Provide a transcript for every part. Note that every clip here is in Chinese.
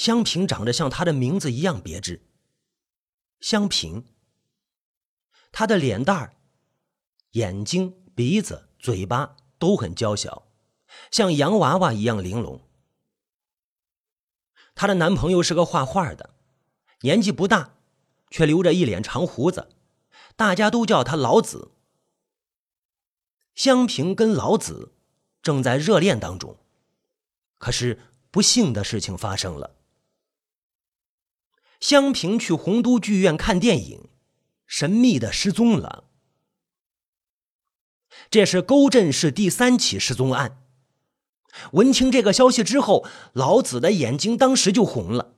香萍长得像她的名字一样别致。香萍，她的脸蛋儿、眼睛、鼻子、嘴巴都很娇小，像洋娃娃一样玲珑。她的男朋友是个画画的，年纪不大，却留着一脸长胡子，大家都叫他老子。香萍跟老子正在热恋当中，可是不幸的事情发生了。香萍去洪都剧院看电影，神秘的失踪了。这是沟镇市第三起失踪案。闻听这个消息之后，老子的眼睛当时就红了。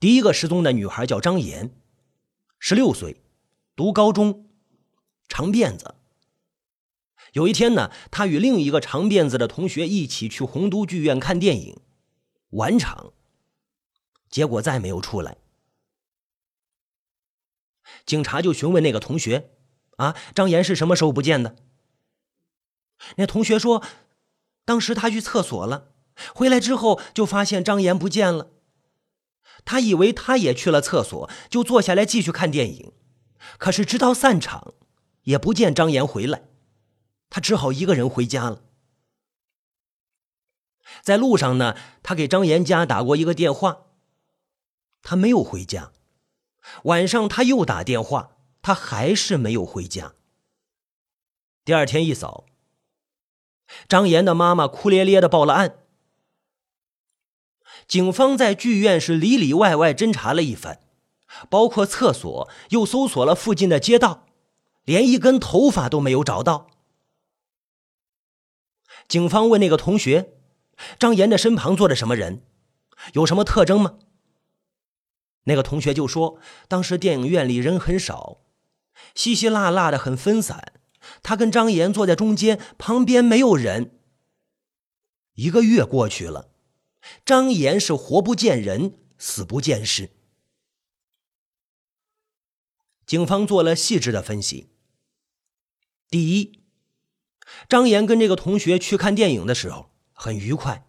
第一个失踪的女孩叫张岩，十六岁，读高中，长辫子。有一天呢，她与另一个长辫子的同学一起去洪都剧院看电影，晚场，结果再没有出来。警察就询问那个同学：“啊，张岩是什么时候不见的？”那同学说：“当时他去厕所了，回来之后就发现张岩不见了。他以为他也去了厕所，就坐下来继续看电影。可是直到散场，也不见张岩回来，他只好一个人回家了。在路上呢，他给张岩家打过一个电话，他没有回家。晚上他又打电话，他还是没有回家。第二天一早。”张岩的妈妈哭咧咧的报了案。警方在剧院是里里外外侦查了一番，包括厕所，又搜索了附近的街道，连一根头发都没有找到。警方问那个同学：“张岩的身旁坐着什么人？有什么特征吗？”那个同学就说：“当时电影院里人很少，稀稀拉拉的，很分散。”他跟张岩坐在中间，旁边没有人。一个月过去了，张岩是活不见人，死不见尸。警方做了细致的分析。第一，张岩跟这个同学去看电影的时候很愉快，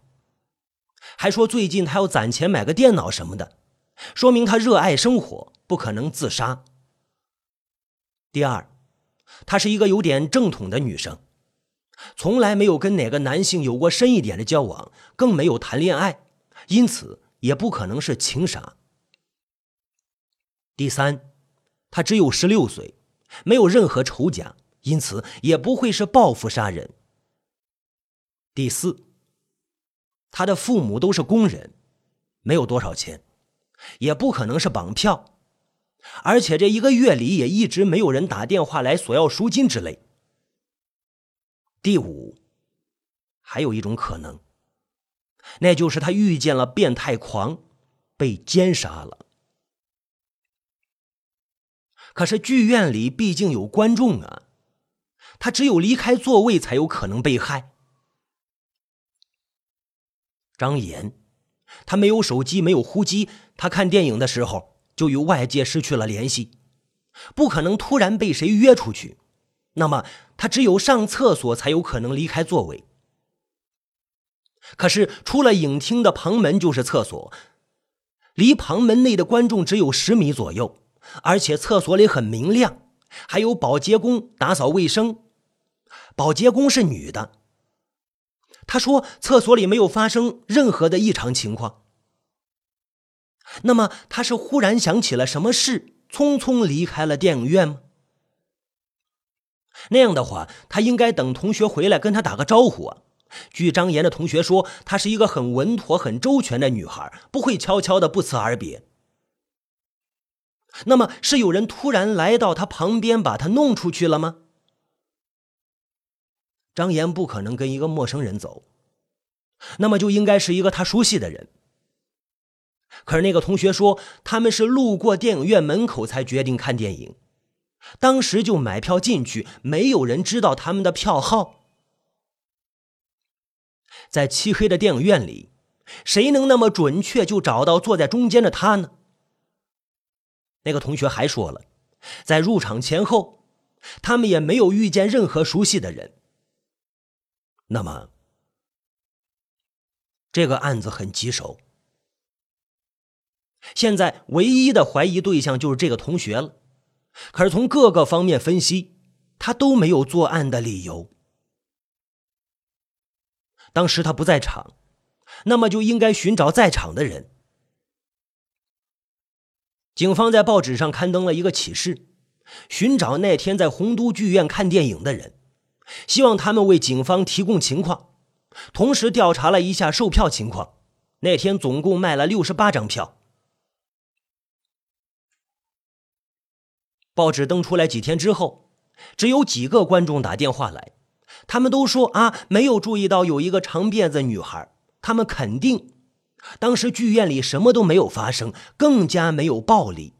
还说最近他要攒钱买个电脑什么的，说明他热爱生活，不可能自杀。第二。她是一个有点正统的女生，从来没有跟哪个男性有过深一点的交往，更没有谈恋爱，因此也不可能是情杀。第三，她只有十六岁，没有任何仇家，因此也不会是报复杀人。第四，他的父母都是工人，没有多少钱，也不可能是绑票。而且这一个月里也一直没有人打电话来索要赎金之类。第五，还有一种可能，那就是他遇见了变态狂，被奸杀了。可是剧院里毕竟有观众啊，他只有离开座位才有可能被害。张岩，他没有手机，没有呼机，他看电影的时候。就与外界失去了联系，不可能突然被谁约出去，那么他只有上厕所才有可能离开座位。可是出了影厅的旁门就是厕所，离旁门内的观众只有十米左右，而且厕所里很明亮，还有保洁工打扫卫生。保洁工是女的，他说厕所里没有发生任何的异常情况。那么他是忽然想起了什么事，匆匆离开了电影院吗？那样的话，他应该等同学回来跟他打个招呼啊。据张岩的同学说，她是一个很稳妥、很周全的女孩，不会悄悄的不辞而别。那么是有人突然来到他旁边，把他弄出去了吗？张岩不可能跟一个陌生人走，那么就应该是一个他熟悉的人。可是那个同学说，他们是路过电影院门口才决定看电影，当时就买票进去，没有人知道他们的票号。在漆黑的电影院里，谁能那么准确就找到坐在中间的他呢？那个同学还说了，在入场前后，他们也没有遇见任何熟悉的人。那么，这个案子很棘手。现在唯一的怀疑对象就是这个同学了，可是从各个方面分析，他都没有作案的理由。当时他不在场，那么就应该寻找在场的人。警方在报纸上刊登了一个启事，寻找那天在洪都剧院看电影的人，希望他们为警方提供情况。同时调查了一下售票情况，那天总共卖了六十八张票。报纸登出来几天之后，只有几个观众打电话来，他们都说啊，没有注意到有一个长辫子女孩，他们肯定。当时剧院里什么都没有发生，更加没有暴力。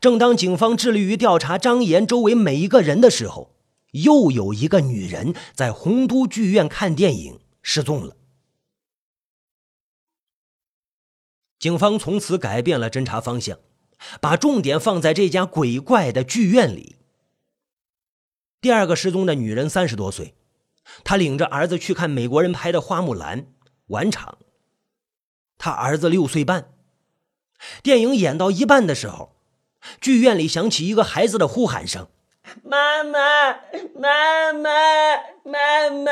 正当警方致力于调查张岩周围每一个人的时候，又有一个女人在洪都剧院看电影失踪了。警方从此改变了侦查方向，把重点放在这家鬼怪的剧院里。第二个失踪的女人三十多岁，她领着儿子去看美国人拍的《花木兰》。晚场，他儿子六岁半。电影演到一半的时候，剧院里响起一个孩子的呼喊声：“妈妈，妈妈，妈妈！”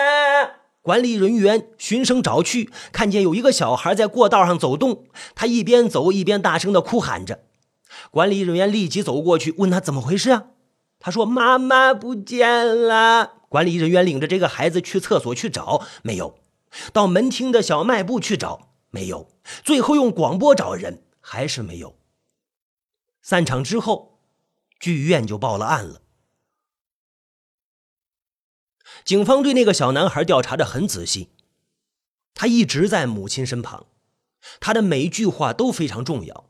管理人员循声找去，看见有一个小孩在过道上走动，他一边走一边大声的哭喊着。管理人员立即走过去，问他怎么回事啊？他说：“妈妈不见了。”管理人员领着这个孩子去厕所去找，没有。到门厅的小卖部去找，没有；最后用广播找人，还是没有。散场之后，剧院就报了案了。警方对那个小男孩调查的很仔细，他一直在母亲身旁，他的每一句话都非常重要。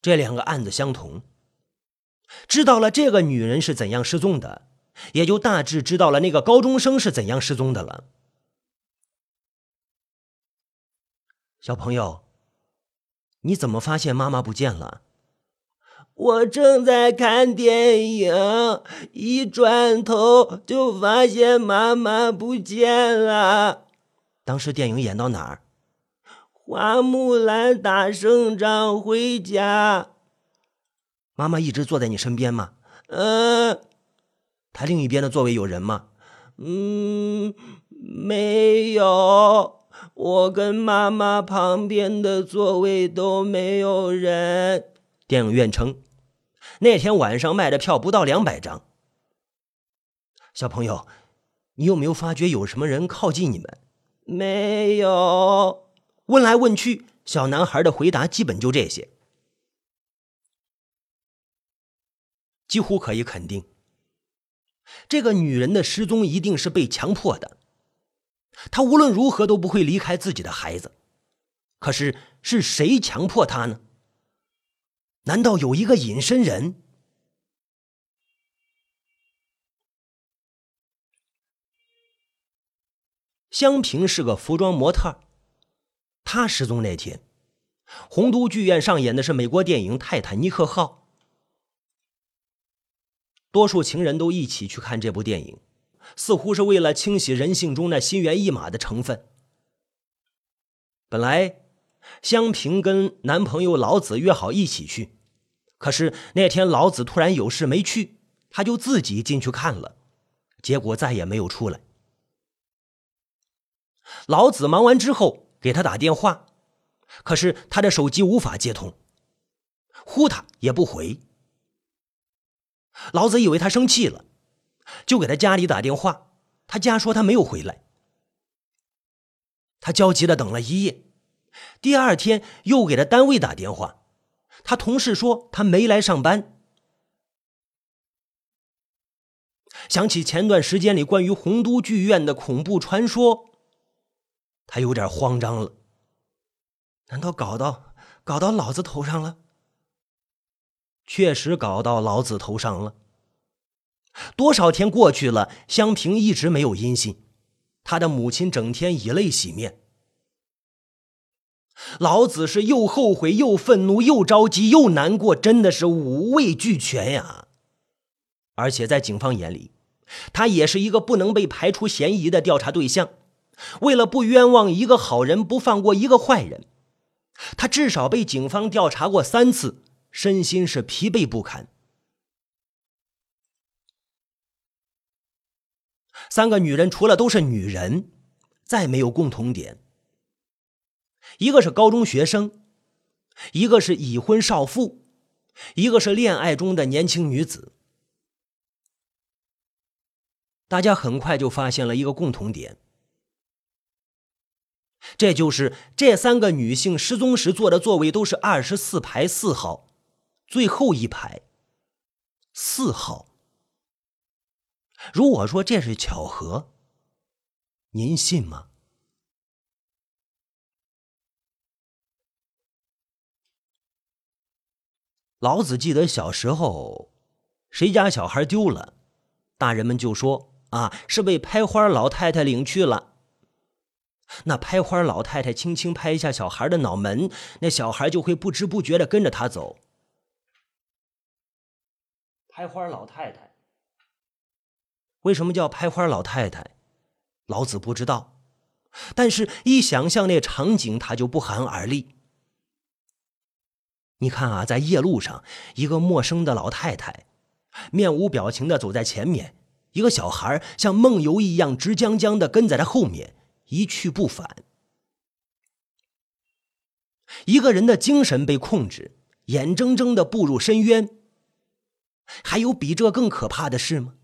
这两个案子相同，知道了这个女人是怎样失踪的。也就大致知道了那个高中生是怎样失踪的了。小朋友，你怎么发现妈妈不见了？我正在看电影，一转头就发现妈妈不见了。当时电影演到哪儿？花木兰打胜仗回家。妈妈一直坐在你身边吗？嗯。他另一边的座位有人吗？嗯，没有。我跟妈妈旁边的座位都没有人。电影院称，那天晚上卖的票不到两百张。小朋友，你有没有发觉有什么人靠近你们？没有。问来问去，小男孩的回答基本就这些，几乎可以肯定。这个女人的失踪一定是被强迫的，他无论如何都不会离开自己的孩子。可是是谁强迫他呢？难道有一个隐身人？香平是个服装模特，她失踪那天，洪都剧院上演的是美国电影《泰坦尼克号》。多数情人都一起去看这部电影，似乎是为了清洗人性中那心猿意马的成分。本来香萍跟男朋友老子约好一起去，可是那天老子突然有事没去，她就自己进去看了，结果再也没有出来。老子忙完之后给他打电话，可是他的手机无法接通，呼他也不回。老子以为他生气了，就给他家里打电话。他家说他没有回来。他焦急的等了一夜，第二天又给他单位打电话，他同事说他没来上班。想起前段时间里关于洪都剧院的恐怖传说，他有点慌张了。难道搞到搞到老子头上了？确实搞到老子头上了。多少天过去了，香萍一直没有音信，他的母亲整天以泪洗面。老子是又后悔又愤怒又着急又难过，真的是五味俱全呀。而且在警方眼里，他也是一个不能被排除嫌疑的调查对象。为了不冤枉一个好人，不放过一个坏人，他至少被警方调查过三次，身心是疲惫不堪。三个女人除了都是女人，再没有共同点。一个是高中学生，一个是已婚少妇，一个是恋爱中的年轻女子。大家很快就发现了一个共同点，这就是这三个女性失踪时坐的座位都是二十四排四号，最后一排，四号。如果说这是巧合，您信吗？老子记得小时候，谁家小孩丢了，大人们就说啊，是被拍花老太太领去了。那拍花老太太轻轻拍一下小孩的脑门，那小孩就会不知不觉的跟着他走。拍花老太太。为什么叫拍花老太太？老子不知道，但是一想象那场景，他就不寒而栗。你看啊，在夜路上，一个陌生的老太太，面无表情的走在前面，一个小孩像梦游一样直僵僵的跟在他后面，一去不返。一个人的精神被控制，眼睁睁的步入深渊，还有比这更可怕的事吗？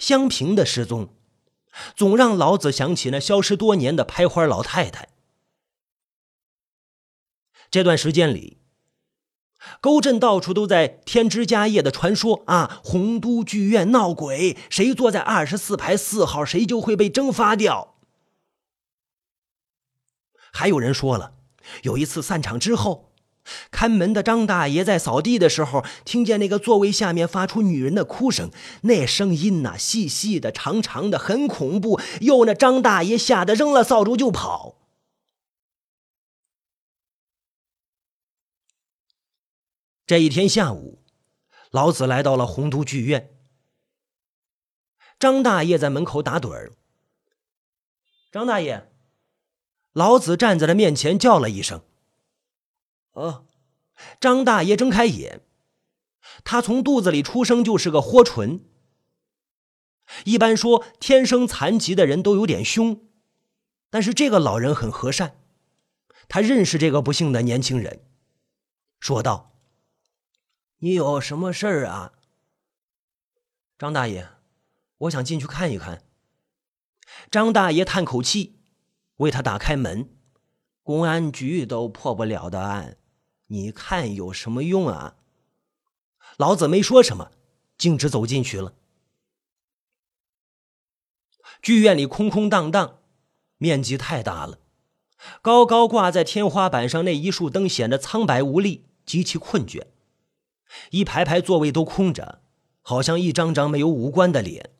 香平的失踪，总让老子想起那消失多年的拍花老太太。这段时间里，沟镇到处都在添枝加叶的传说啊，洪都剧院闹鬼，谁坐在二十四排四号，谁就会被蒸发掉。还有人说了，有一次散场之后。看门的张大爷在扫地的时候，听见那个座位下面发出女人的哭声，那声音呐，细细的、长长的，很恐怖。哟，那张大爷吓得扔了扫帚就跑。这一天下午，老子来到了洪都剧院，张大爷在门口打盹儿。张大爷，老子站在他面前叫了一声。哦，张大爷睁开眼，他从肚子里出生就是个豁唇。一般说，天生残疾的人都有点凶，但是这个老人很和善。他认识这个不幸的年轻人，说道：“你有什么事儿啊？”张大爷，我想进去看一看。张大爷叹口气，为他打开门。公安局都破不了的案。你看有什么用啊？老子没说什么，径直走进去了。剧院里空空荡荡，面积太大了，高高挂在天花板上那一束灯显得苍白无力，极其困倦。一排排座位都空着，好像一张张没有五官的脸。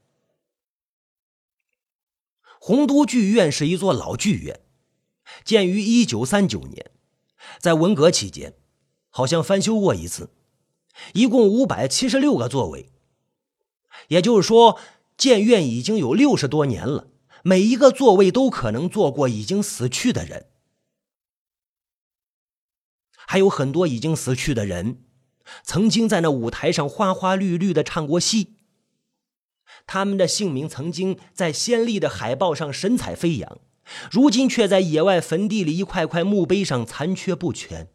洪都剧院是一座老剧院，建于一九三九年，在文革期间。好像翻修过一次，一共五百七十六个座位，也就是说，建院已经有六十多年了。每一个座位都可能坐过已经死去的人，还有很多已经死去的人，曾经在那舞台上花花绿绿的唱过戏。他们的姓名曾经在鲜丽的海报上神采飞扬，如今却在野外坟地里一块块墓碑上残缺不全。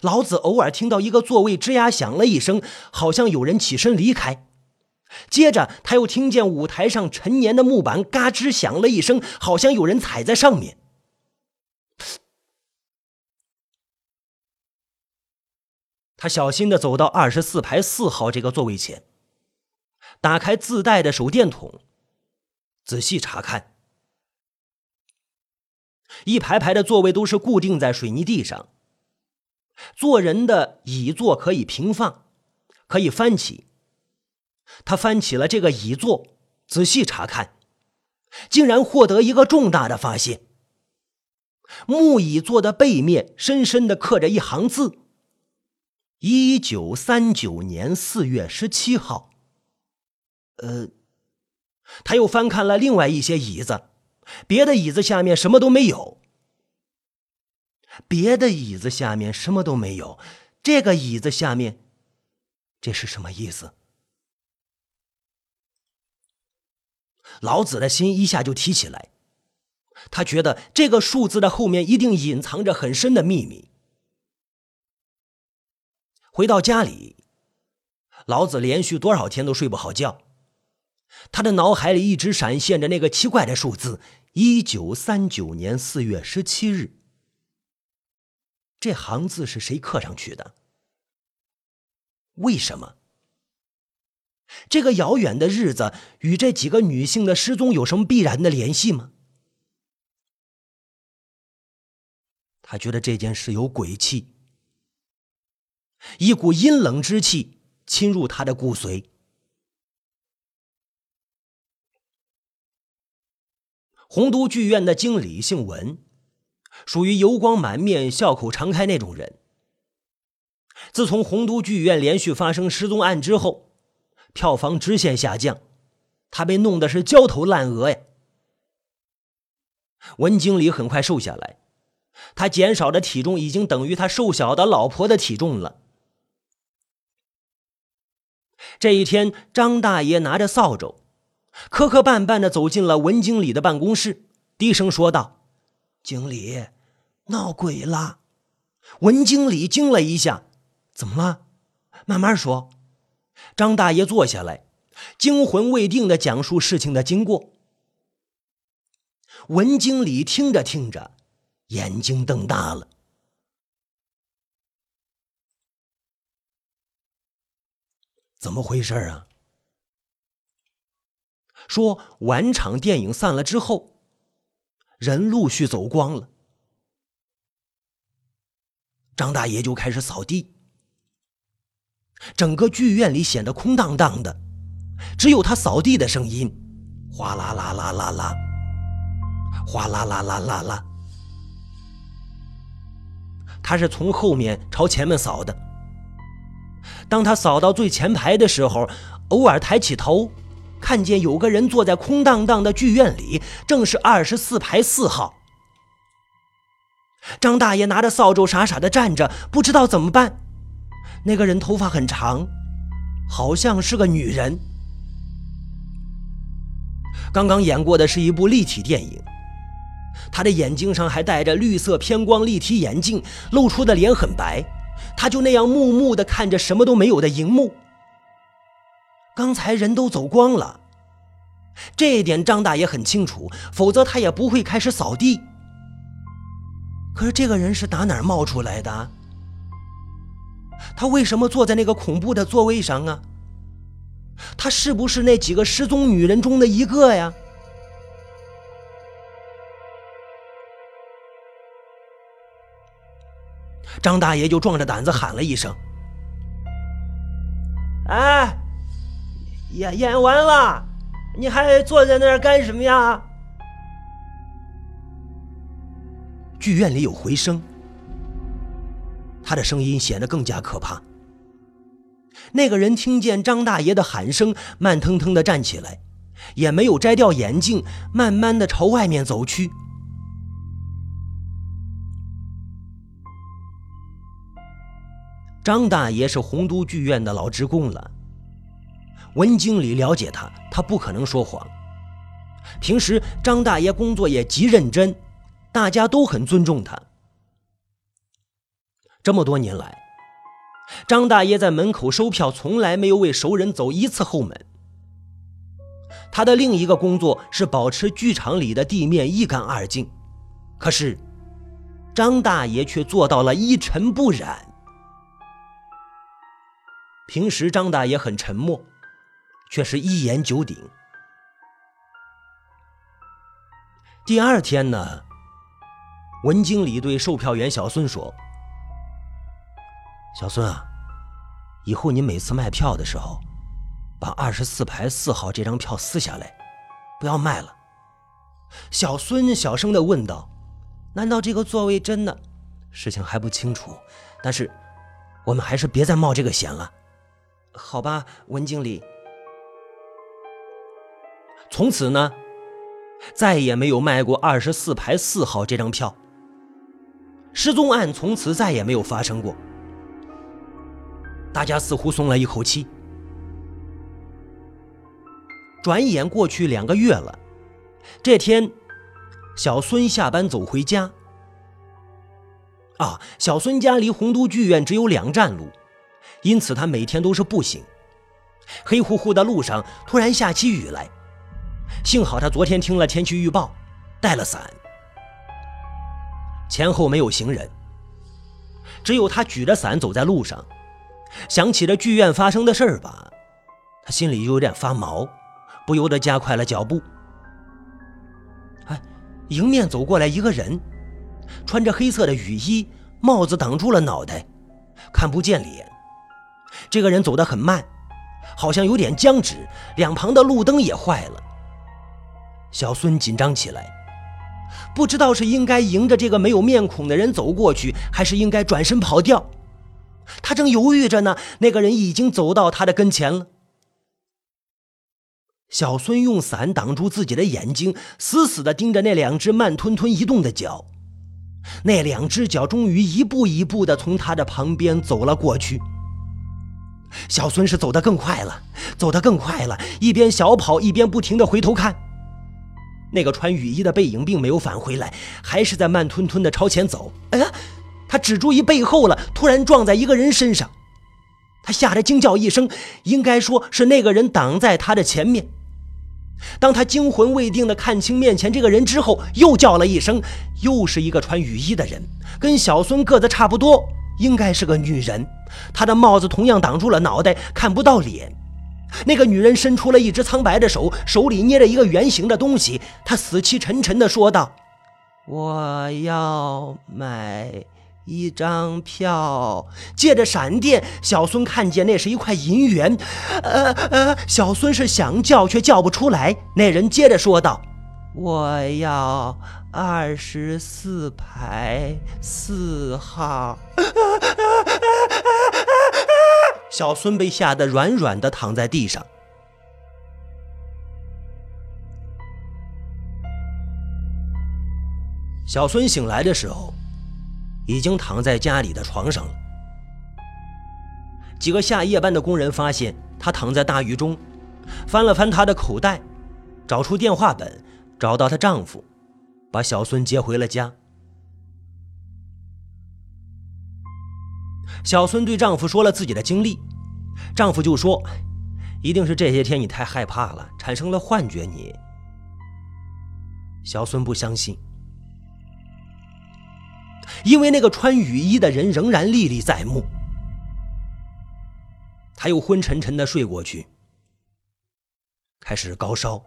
老子偶尔听到一个座位吱呀响了一声，好像有人起身离开。接着他又听见舞台上陈年的木板嘎吱响了一声，好像有人踩在上面。他小心的走到二十四排四号这个座位前，打开自带的手电筒，仔细查看。一排排的座位都是固定在水泥地上。坐人的椅座可以平放，可以翻起。他翻起了这个椅座，仔细查看，竟然获得一个重大的发现：木椅座的背面深深的刻着一行字，一九三九年四月十七号。呃，他又翻看了另外一些椅子，别的椅子下面什么都没有。别的椅子下面什么都没有，这个椅子下面，这是什么意思？老子的心一下就提起来，他觉得这个数字的后面一定隐藏着很深的秘密。回到家里，老子连续多少天都睡不好觉，他的脑海里一直闪现着那个奇怪的数字：一九三九年四月十七日。这行字是谁刻上去的？为什么？这个遥远的日子与这几个女性的失踪有什么必然的联系吗？他觉得这件事有鬼气，一股阴冷之气侵入他的骨髓。洪都剧院的经理姓文，属于油光满面、笑口常开那种人。自从洪都剧院连续发生失踪案之后，票房直线下降，他被弄得是焦头烂额呀。文经理很快瘦下来，他减少的体重已经等于他瘦小的老婆的体重了。这一天，张大爷拿着扫帚，磕磕绊绊的走进了文经理的办公室，低声说道：“经理，闹鬼了！”文经理惊了一下：“怎么了？慢慢说。”张大爷坐下来，惊魂未定的讲述事情的经过。文经理听着听着，眼睛瞪大了。怎么回事啊？说晚场电影散了之后，人陆续走光了，张大爷就开始扫地。整个剧院里显得空荡荡的，只有他扫地的声音，哗啦啦啦啦啦，哗啦啦啦啦啦。他是从后面朝前面扫的。当他扫到最前排的时候，偶尔抬起头，看见有个人坐在空荡荡的剧院里，正是二十四排四号。张大爷拿着扫帚傻傻的站着，不知道怎么办。那个人头发很长，好像是个女人。刚刚演过的是一部立体电影，他的眼睛上还戴着绿色偏光立体眼镜，露出的脸很白。他就那样木木的看着什么都没有的荧幕。刚才人都走光了，这一点张大爷很清楚，否则他也不会开始扫地。可是这个人是打哪儿冒出来的？他为什么坐在那个恐怖的座位上啊？他是不是那几个失踪女人中的一个呀？张大爷就壮着胆子喊了一声：“哎，演演完了，你还坐在那儿干什么呀？”剧院里有回声。他的声音显得更加可怕。那个人听见张大爷的喊声，慢腾腾的站起来，也没有摘掉眼镜，慢慢的朝外面走去。张大爷是洪都剧院的老职工了，文经理了解他，他不可能说谎。平时张大爷工作也极认真，大家都很尊重他。这么多年来，张大爷在门口收票，从来没有为熟人走一次后门。他的另一个工作是保持剧场里的地面一干二净，可是张大爷却做到了一尘不染。平时张大爷很沉默，却是一言九鼎。第二天呢，文经理对售票员小孙说。小孙啊，以后你每次卖票的时候，把二十四排四号这张票撕下来，不要卖了。小孙小声的问道：“难道这个座位真的？事情还不清楚，但是，我们还是别再冒这个险了。好吧，文经理。从此呢，再也没有卖过二十四排四号这张票。失踪案从此再也没有发生过。大家似乎松了一口气。转眼过去两个月了，这天，小孙下班走回家。啊，小孙家离洪都剧院只有两站路，因此他每天都是步行。黑乎乎的路上突然下起雨来，幸好他昨天听了天气预报，带了伞。前后没有行人，只有他举着伞走在路上。想起了剧院发生的事儿吧，他心里就有点发毛，不由得加快了脚步。哎，迎面走过来一个人。穿着黑色的雨衣，帽子挡住了脑袋，看不见脸。这个人走得很慢，好像有点僵直，两旁的路灯也坏了。小孙紧张起来，不知道是应该迎着这个没有面孔的人走过去，还是应该转身跑掉。他正犹豫着呢，那个人已经走到他的跟前了。小孙用伞挡住自己的眼睛，死死地盯着那两只慢吞吞移动的脚。那两只脚终于一步一步地从他的旁边走了过去。小孙是走得更快了，走得更快了，一边小跑一边不停地回头看。那个穿雨衣的背影并没有返回来，还是在慢吞吞地朝前走。哎呀，他只注意背后了，突然撞在一个人身上，他吓得惊叫一声，应该说是那个人挡在他的前面。当他惊魂未定地看清面前这个人之后，又叫了一声，又是一个穿雨衣的人，跟小孙个子差不多，应该是个女人。她的帽子同样挡住了脑袋，看不到脸。那个女人伸出了一只苍白的手，手里捏着一个圆形的东西，她死气沉沉地说道：“我要买。”一张票，借着闪电，小孙看见那是一块银元。呃呃，小孙是想叫却叫不出来。那人接着说道：“我要二十四排四号。” 小孙被吓得软软的躺在地上。小孙醒来的时候。已经躺在家里的床上了。几个下夜班的工人发现他躺在大雨中，翻了翻他的口袋，找出电话本，找到她丈夫，把小孙接回了家。小孙对丈夫说了自己的经历，丈夫就说：“一定是这些天你太害怕了，产生了幻觉。”你，小孙不相信。因为那个穿雨衣的人仍然历历在目，他又昏沉沉的睡过去，开始高烧。